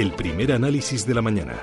El primer análisis de la mañana.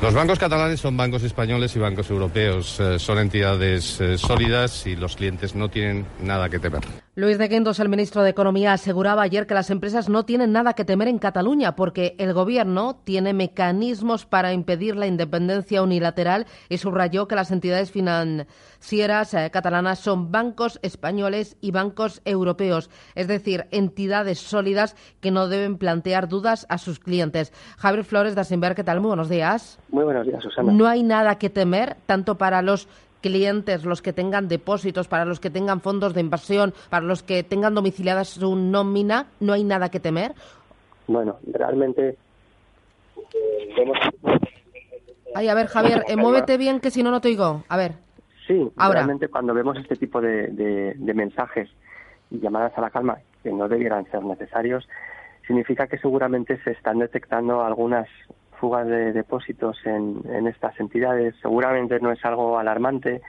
Los bancos catalanes son bancos españoles y bancos europeos. Eh, son entidades eh, sólidas y los clientes no tienen nada que temer. Luis de Guindos, el ministro de Economía, aseguraba ayer que las empresas no tienen nada que temer en Cataluña porque el Gobierno tiene mecanismos para impedir la independencia unilateral y subrayó que las entidades financieras eh, catalanas son bancos españoles y bancos europeos, es decir, entidades sólidas que no deben plantear dudas a sus clientes. Javier Flores de Asimber, ¿qué tal? Muy buenos días. Muy buenos días, Susana. No hay nada que temer tanto para los clientes, los que tengan depósitos, para los que tengan fondos de inversión, para los que tengan domiciliada su nómina, ¿no hay nada que temer? Bueno, realmente Ay, a ver, Javier, eh, muévete bien que si no, no te oigo. A ver. Sí, realmente cuando vemos este tipo de, de mensajes y llamadas a la calma, que no debieran ser necesarios, significa que seguramente se están detectando algunas fugas de depósitos en, en estas entidades. Seguramente no es algo alarmante,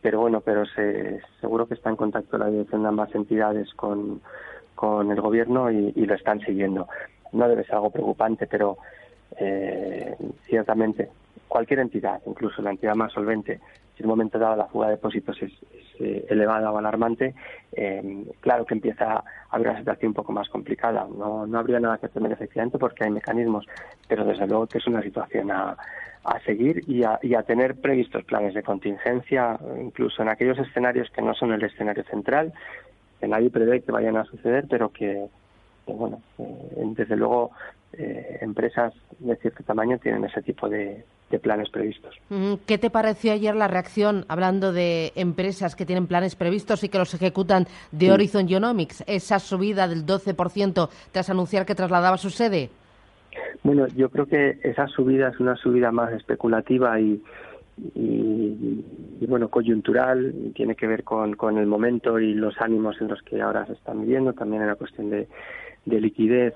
pero bueno, pero se, seguro que está en contacto la dirección de ambas entidades con, con el gobierno y, lo están siguiendo. No debe ser algo preocupante, pero eh, ciertamente cualquier entidad, incluso la entidad más solvente, si en un momento dado la fuga de depósitos es, eh, elevada o alarmante, eh, claro que empieza a haber una situación un poco más complicada. No, no habría nada que temer efectivamente porque hay mecanismos, pero desde luego que es una situación a, a seguir y a, y a, tener previstos planes de contingencia, incluso en aquellos escenarios que no son el escenario central, que nadie prevé que vayan a suceder, pero que, bueno, eh, desde luego eh, empresas de cierto tamaño tienen ese tipo de, planes previstos. ¿Qué te pareció ayer la reacción, hablando de empresas que tienen planes previstos y que los ejecutan de Horizon Genomics, esa subida del 12% tras anunciar que trasladaba su sede? Bueno, yo creo que esa subida es una subida más especulativa y, y, bueno, coyuntural, tiene que ver con, con, el momento y los ánimos en los que ahora se están viviendo, también en la cuestión de, de liquidez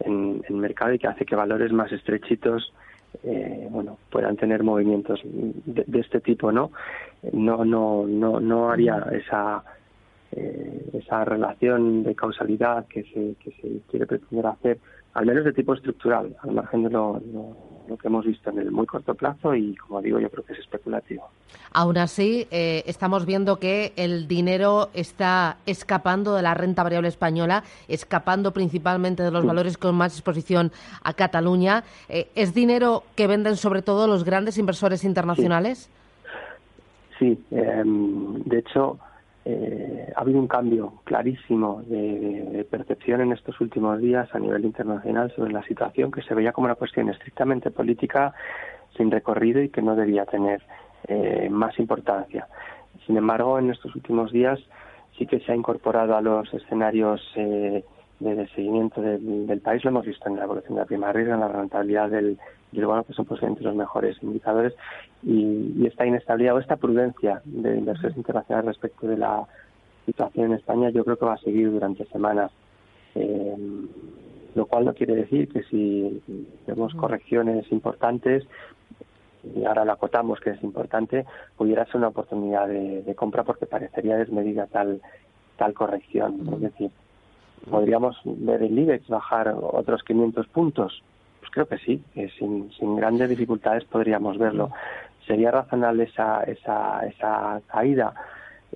en el mercado y que hace que valores más estrechitos eh, bueno puedan tener movimientos de, este tipo no no no no no haría esa eh, esa relación de causalidad que se que se quiere pretender hacer al menos de tipo estructural al margen de lo lo que hemos visto en el muy corto plazo y, como digo, yo creo que es especulativo. Aún así, eh, estamos viendo que el dinero está escapando de la renta variable española, escapando principalmente de los valores con más exposición a Cataluña. Eh, ¿Es dinero que venden sobre todo los grandes inversores internacionales? Sí, em, de hecho, eh, ha habido un cambio clarísimo de, percepción en estos últimos días a nivel internacional sobre la situación que se veía como una cuestión estrictamente política sin recorrido y que no debía tener eh, más importancia. Sin embargo, en estos últimos días sí que se ha incorporado a los escenarios eh, de, seguimiento del, país, lo hemos visto en la evolución de la prima riesgo, en la rentabilidad del, del bono, que son posiblemente los mejores indicadores, y, esta inestabilidad o esta prudencia de inversores internacionales respecto de la situación en España, yo creo que va a seguir durante semanas. Eh, lo cual no quiere decir que si vemos correcciones importantes, y ahora lo acotamos que es importante, pudiera ser una oportunidad de, compra porque parecería desmedida tal tal corrección. Es decir, ¿Podríamos ver el IBEX bajar otros 500 puntos? Creo que sí, sin, sin grandes dificultades podríamos verlo. ¿Sería razonable esa, esa, esa caída?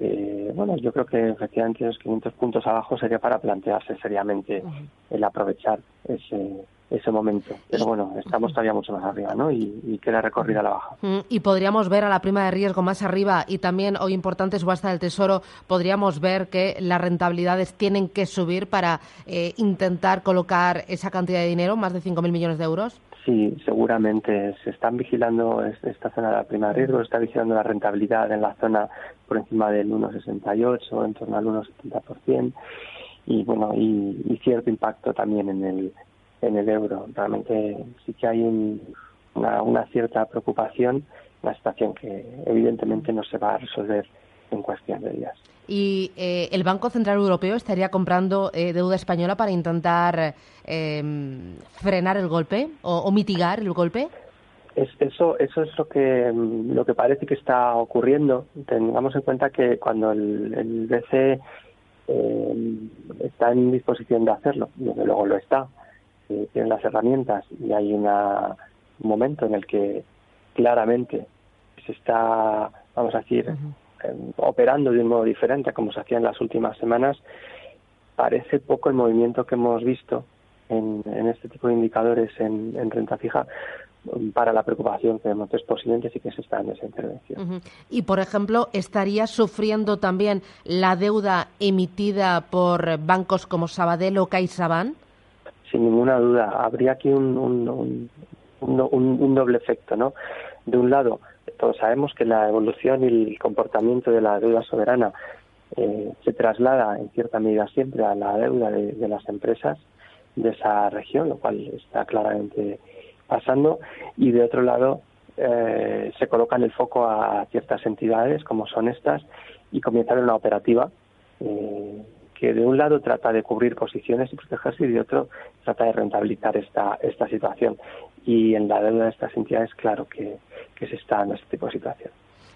Eh, bueno, yo creo que efectivamente los 500 puntos abajo sería para plantearse seriamente el aprovechar ese, ese momento. Pero bueno, estamos todavía mucho más arriba, ¿no? Y, y queda recorrida la baja. Mm, y podríamos ver a la prima de riesgo más arriba y también, hoy importante, subasta del Tesoro, podríamos ver que las rentabilidades tienen que subir para eh, intentar colocar esa cantidad de dinero, más de 5.000 millones de euros. Sí, seguramente se están vigilando esta zona de la prima de riesgo, se está vigilando la rentabilidad en la zona por encima del 1,68, en torno al 1,70%, y bueno, y, cierto impacto también en el, en el euro. Realmente sí que hay una, una cierta preocupación, una situación que evidentemente no se va a resolver en cuestión de días. ¿Y eh, el Banco Central Europeo estaría comprando eh, deuda española para intentar em, frenar el golpe o, mitigar el golpe? eso, eso es lo que, lo que parece que está ocurriendo. Tengamos en cuenta que cuando el, el BCE em, está en disposición de hacerlo, desde luego lo está, eh, tiene las herramientas y hay una, un momento en el que claramente se está, vamos a decir, operando de un modo diferente a como se hacía en las últimas semanas, parece poco el movimiento que hemos visto en, este tipo de indicadores en, renta fija para la preocupación que vemos de posibles y que se está en esa intervención. Y, por ejemplo, ¿estaría sufriendo también la deuda emitida por bancos como Sabadell o CaixaBank? Sin ninguna duda. Habría aquí un, un, un doble efecto, ¿no? De un lado, todos sabemos que la evolución y el comportamiento de la deuda soberana eh, se traslada en cierta medida siempre a la deuda de, las empresas de esa región, lo cual está claramente pasando. Y de otro lado, eh, se coloca en el foco a ciertas entidades como son estas y comienza una operativa eh, que de un lado trata de cubrir posiciones y protegerse y de otro trata de rentabilizar esta, esta situación. Y en la deuda de estas entidades, claro que, que se está en este tipo de situación.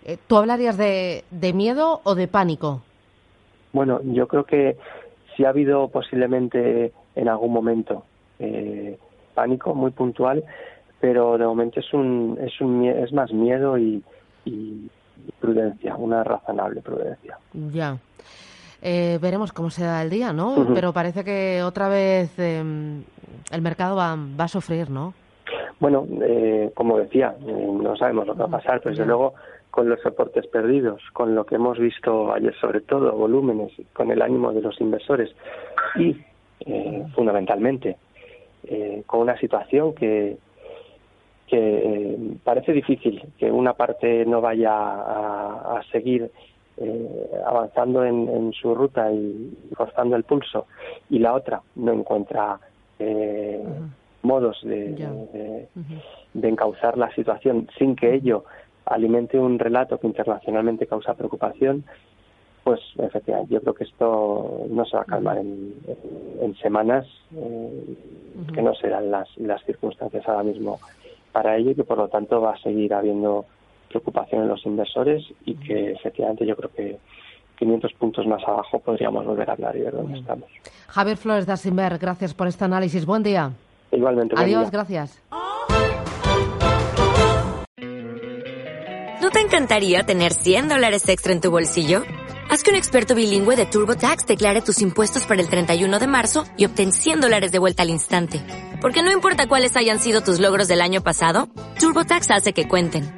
Eh, ¿Tú hablarías de, de miedo o de pánico? Bueno, yo creo que sí ha habido posiblemente en algún momento eh, pánico muy puntual, pero de momento es un es un es más miedo y, prudencia, una razonable prudencia. Ya. Eh, veremos cómo se da el día, ¿no? Pero parece que otra vez em, el mercado va, va a sufrir, ¿no? Bueno, eh, como decía, eh, no sabemos lo que va a pasar, pero desde luego con los soportes perdidos, con lo que hemos visto ayer sobre todo, volúmenes, con el ánimo de los inversores y eh, fundamentalmente con una situación que, que parece difícil que una parte no vaya a, seguir avanzando en, su ruta y forzando el pulso y la otra no encuentra modos de, de, encauzar la situación sin que ello alimente un relato que internacionalmente causa preocupación, pues efectivamente yo creo que esto no se va a calmar en, semanas, eh, que no serán las, las circunstancias ahora mismo para ello y que por lo tanto va a seguir habiendo preocupación en los inversores y que efectivamente yo creo que 500 puntos más abajo podríamos volver a hablar y ver dónde estamos. Javier Flores da Simber, gracias por este análisis. Buen día. Igualmente. Adiós, gracias. ¿No te encantaría tener 100 dólares extra en tu bolsillo? Haz que un experto bilingüe de TurboTax declare tus impuestos para el 31 de marzo y obtén 100 dólares de vuelta al instante. Porque no importa cuáles hayan sido tus logros del año pasado, TurboTax hace que cuenten.